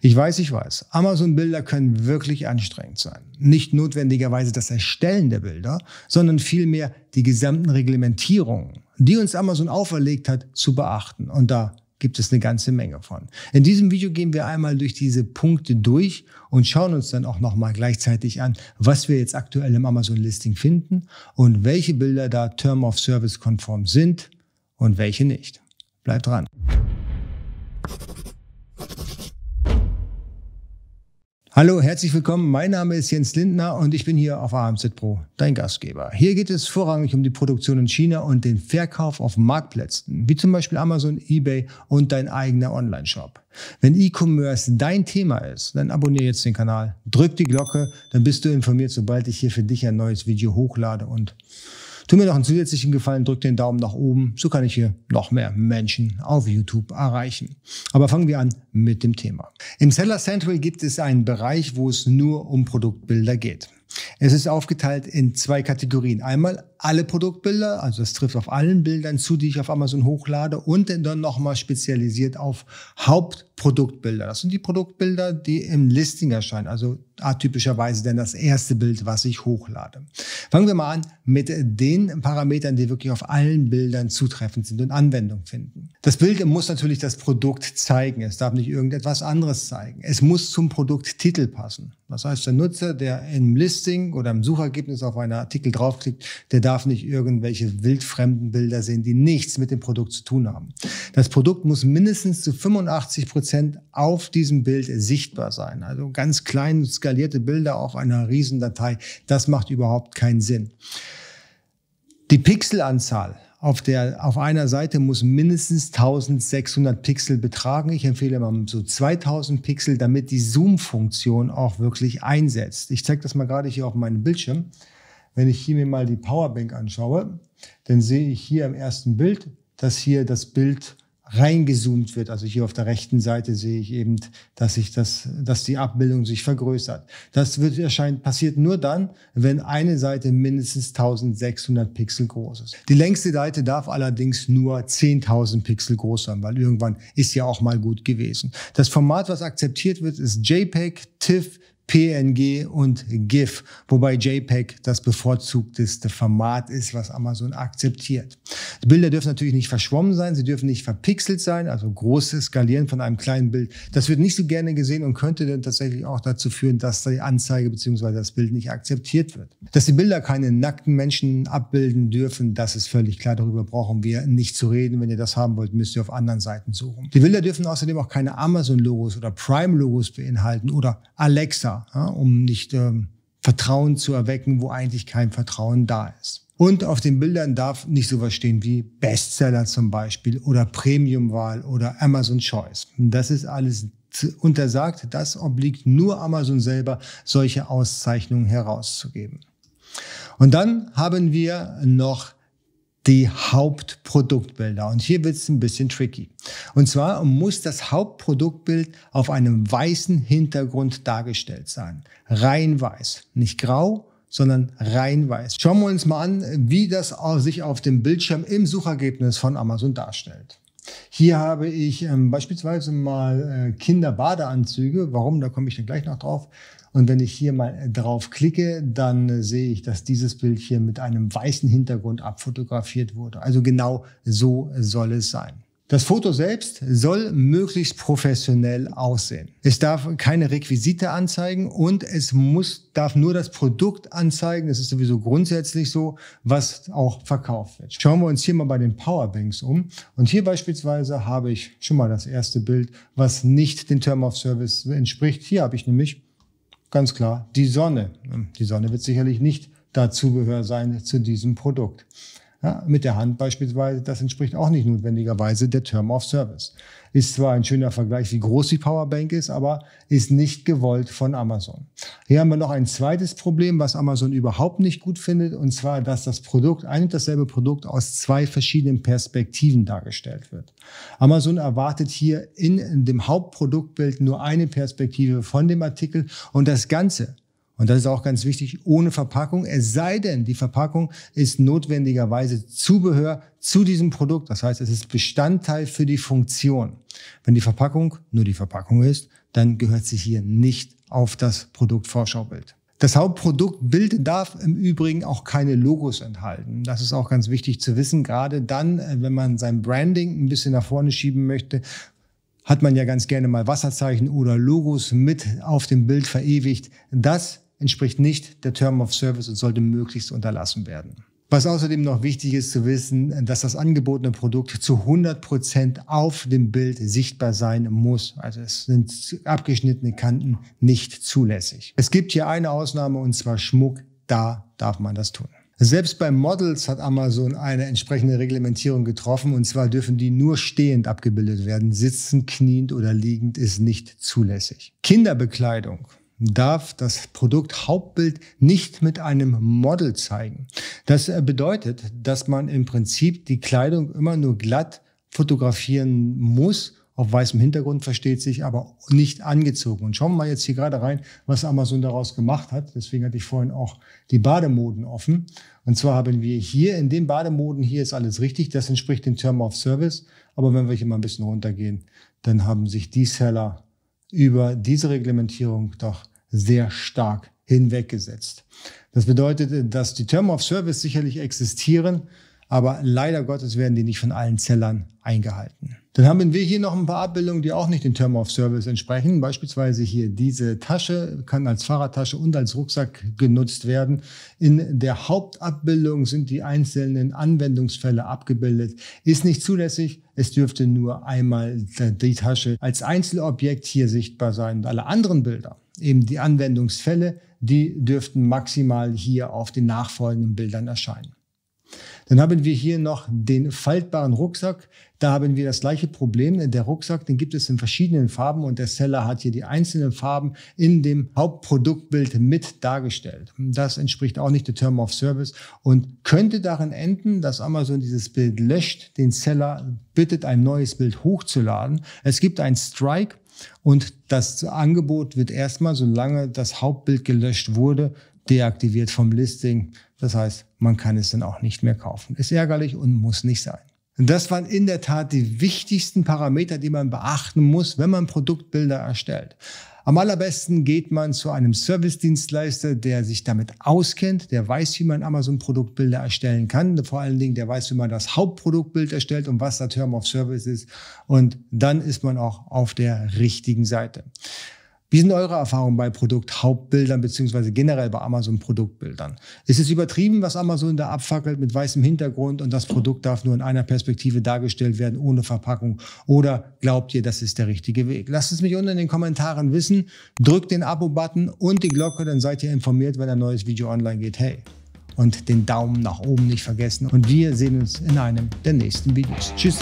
Ich weiß, ich weiß, Amazon-Bilder können wirklich anstrengend sein. Nicht notwendigerweise das Erstellen der Bilder, sondern vielmehr die gesamten Reglementierungen, die uns Amazon auferlegt hat, zu beachten. Und da gibt es eine ganze Menge von. In diesem Video gehen wir einmal durch diese Punkte durch und schauen uns dann auch nochmal gleichzeitig an, was wir jetzt aktuell im Amazon-Listing finden und welche Bilder da Term of Service konform sind und welche nicht. Bleibt dran. Hallo, herzlich willkommen. Mein Name ist Jens Lindner und ich bin hier auf AMZ Pro, dein Gastgeber. Hier geht es vorrangig um die Produktion in China und den Verkauf auf Marktplätzen, wie zum Beispiel Amazon, eBay und dein eigener Online-Shop. Wenn E-Commerce dein Thema ist, dann abonniere jetzt den Kanal, drück die Glocke, dann bist du informiert, sobald ich hier für dich ein neues Video hochlade und Tu mir noch einen zusätzlichen Gefallen, drück den Daumen nach oben. So kann ich hier noch mehr Menschen auf YouTube erreichen. Aber fangen wir an mit dem Thema. Im Seller Central gibt es einen Bereich, wo es nur um Produktbilder geht. Es ist aufgeteilt in zwei Kategorien. Einmal alle Produktbilder, also das trifft auf allen Bildern zu, die ich auf Amazon hochlade und dann nochmal spezialisiert auf Hauptproduktbilder. Das sind die Produktbilder, die im Listing erscheinen, also atypischerweise dann das erste Bild, was ich hochlade. Fangen wir mal an mit den Parametern, die wirklich auf allen Bildern zutreffend sind und Anwendung finden. Das Bild muss natürlich das Produkt zeigen. Es darf nicht irgendetwas anderes zeigen. Es muss zum Produkttitel passen. Das heißt, der Nutzer, der im Listing oder im Suchergebnis auf einen Artikel draufklickt, der darf nicht irgendwelche wildfremden Bilder sehen, die nichts mit dem Produkt zu tun haben. Das Produkt muss mindestens zu 85 Prozent auf diesem Bild sichtbar sein. Also ganz klein skalierte Bilder auf einer Riesendatei, das macht überhaupt keinen Sinn. Die Pixelanzahl auf, der, auf einer Seite muss mindestens 1600 Pixel betragen. Ich empfehle mal so 2000 Pixel, damit die Zoom-Funktion auch wirklich einsetzt. Ich zeige das mal gerade hier auf meinem Bildschirm. Wenn ich hier mir mal die Powerbank anschaue, dann sehe ich hier im ersten Bild, dass hier das Bild reingezoomt wird. Also hier auf der rechten Seite sehe ich eben, dass sich das, dass die Abbildung sich vergrößert. Das wird erscheint, passiert nur dann, wenn eine Seite mindestens 1600 Pixel groß ist. Die längste Seite darf allerdings nur 10.000 Pixel groß sein, weil irgendwann ist ja auch mal gut gewesen. Das Format, was akzeptiert wird, ist JPEG, TIFF, PNG und GIF, wobei JPEG das bevorzugteste Format ist, was Amazon akzeptiert. Die Bilder dürfen natürlich nicht verschwommen sein, sie dürfen nicht verpixelt sein, also großes Skalieren von einem kleinen Bild. Das wird nicht so gerne gesehen und könnte dann tatsächlich auch dazu führen, dass die Anzeige bzw. das Bild nicht akzeptiert wird. Dass die Bilder keine nackten Menschen abbilden dürfen, das ist völlig klar. Darüber brauchen wir nicht zu reden. Wenn ihr das haben wollt, müsst ihr auf anderen Seiten suchen. Die Bilder dürfen außerdem auch keine Amazon-Logos oder Prime-Logos beinhalten oder Alexa ja, um nicht ähm, Vertrauen zu erwecken, wo eigentlich kein Vertrauen da ist. Und auf den Bildern darf nicht sowas stehen wie Bestseller zum Beispiel oder Premiumwahl oder Amazon Choice. Das ist alles untersagt. Das obliegt nur Amazon selber, solche Auszeichnungen herauszugeben. Und dann haben wir noch die Hauptproduktbilder. Und hier wird es ein bisschen tricky. Und zwar muss das Hauptproduktbild auf einem weißen Hintergrund dargestellt sein. Rein weiß. Nicht grau, sondern rein weiß. Schauen wir uns mal an, wie das sich auf dem Bildschirm im Suchergebnis von Amazon darstellt. Hier habe ich ähm, beispielsweise mal äh, Kinderbadeanzüge. Warum? Da komme ich dann gleich noch drauf. Und wenn ich hier mal drauf klicke, dann sehe ich, dass dieses Bild hier mit einem weißen Hintergrund abfotografiert wurde. Also genau so soll es sein. Das Foto selbst soll möglichst professionell aussehen. Es darf keine Requisite anzeigen und es muss, darf nur das Produkt anzeigen. Das ist sowieso grundsätzlich so, was auch verkauft wird. Schauen wir uns hier mal bei den Powerbanks um. Und hier beispielsweise habe ich schon mal das erste Bild, was nicht den Term of Service entspricht. Hier habe ich nämlich Ganz klar, die Sonne. Die Sonne wird sicherlich nicht Dazubehör sein zu diesem Produkt. Ja, mit der Hand beispielsweise, das entspricht auch nicht notwendigerweise der Term of Service. Ist zwar ein schöner Vergleich, wie groß die Powerbank ist, aber ist nicht gewollt von Amazon. Hier haben wir noch ein zweites Problem, was Amazon überhaupt nicht gut findet, und zwar, dass das Produkt, ein und dasselbe Produkt aus zwei verschiedenen Perspektiven dargestellt wird. Amazon erwartet hier in dem Hauptproduktbild nur eine Perspektive von dem Artikel und das Ganze und das ist auch ganz wichtig, ohne Verpackung, es sei denn, die Verpackung ist notwendigerweise Zubehör zu diesem Produkt. Das heißt, es ist Bestandteil für die Funktion. Wenn die Verpackung nur die Verpackung ist, dann gehört sie hier nicht auf das Produktvorschaubild. Das Hauptproduktbild darf im Übrigen auch keine Logos enthalten. Das ist auch ganz wichtig zu wissen, gerade dann, äh, wenn man sein Branding ein bisschen nach vorne schieben möchte, hat man ja ganz gerne mal Wasserzeichen oder Logos mit auf dem Bild verewigt. Das entspricht nicht der Term of Service und sollte möglichst unterlassen werden. Was außerdem noch wichtig ist zu wissen, dass das angebotene Produkt zu 100 Prozent auf dem Bild sichtbar sein muss. Also es sind abgeschnittene Kanten nicht zulässig. Es gibt hier eine Ausnahme und zwar Schmuck. Da darf man das tun. Selbst bei Models hat Amazon eine entsprechende Reglementierung getroffen und zwar dürfen die nur stehend abgebildet werden. Sitzend, kniend oder liegend ist nicht zulässig. Kinderbekleidung darf das Produkt Hauptbild nicht mit einem Model zeigen. Das äh, bedeutet, dass man im Prinzip die Kleidung immer nur glatt fotografieren muss, auf weißem Hintergrund versteht sich, aber nicht angezogen. Und schauen wir mal jetzt hier gerade rein, was Amazon daraus gemacht hat. Deswegen hatte ich vorhin auch die Bademoden offen. Und zwar haben wir hier in den Bademoden, hier ist alles richtig, das entspricht dem Term of Service. Aber wenn wir hier mal ein bisschen runtergehen, dann haben sich die Seller über diese Reglementierung doch sehr stark hinweggesetzt. Das bedeutet, dass die Term of Service sicherlich existieren, aber leider Gottes werden die nicht von allen Zellern eingehalten. Dann haben wir hier noch ein paar Abbildungen, die auch nicht den Term of Service entsprechen. Beispielsweise hier diese Tasche kann als Fahrradtasche und als Rucksack genutzt werden. In der Hauptabbildung sind die einzelnen Anwendungsfälle abgebildet. Ist nicht zulässig. Es dürfte nur einmal die Tasche als Einzelobjekt hier sichtbar sein. Alle anderen Bilder, eben die Anwendungsfälle, die dürften maximal hier auf den nachfolgenden Bildern erscheinen. Dann haben wir hier noch den faltbaren Rucksack. Da haben wir das gleiche Problem. Der Rucksack, den gibt es in verschiedenen Farben und der Seller hat hier die einzelnen Farben in dem Hauptproduktbild mit dargestellt. Das entspricht auch nicht der Term of Service und könnte darin enden, dass Amazon dieses Bild löscht, den Seller bittet, ein neues Bild hochzuladen. Es gibt einen Strike und das Angebot wird erstmal, solange das Hauptbild gelöscht wurde, deaktiviert vom Listing. Das heißt, man kann es dann auch nicht mehr kaufen. Ist ärgerlich und muss nicht sein. Das waren in der Tat die wichtigsten Parameter, die man beachten muss, wenn man Produktbilder erstellt. Am allerbesten geht man zu einem Service-Dienstleister, der sich damit auskennt, der weiß, wie man Amazon-Produktbilder erstellen kann. Vor allen Dingen, der weiß, wie man das Hauptproduktbild erstellt und was der Term of Service ist. Und dann ist man auch auf der richtigen Seite. Wie sind eure Erfahrungen bei Produkthauptbildern beziehungsweise generell bei Amazon Produktbildern? Ist es übertrieben, was Amazon da abfackelt mit weißem Hintergrund und das Produkt darf nur in einer Perspektive dargestellt werden, ohne Verpackung? Oder glaubt ihr, das ist der richtige Weg? Lasst es mich unten in den Kommentaren wissen. Drückt den Abo-Button und die Glocke, dann seid ihr informiert, wenn ein neues Video online geht. Hey! Und den Daumen nach oben nicht vergessen. Und wir sehen uns in einem der nächsten Videos. Tschüss!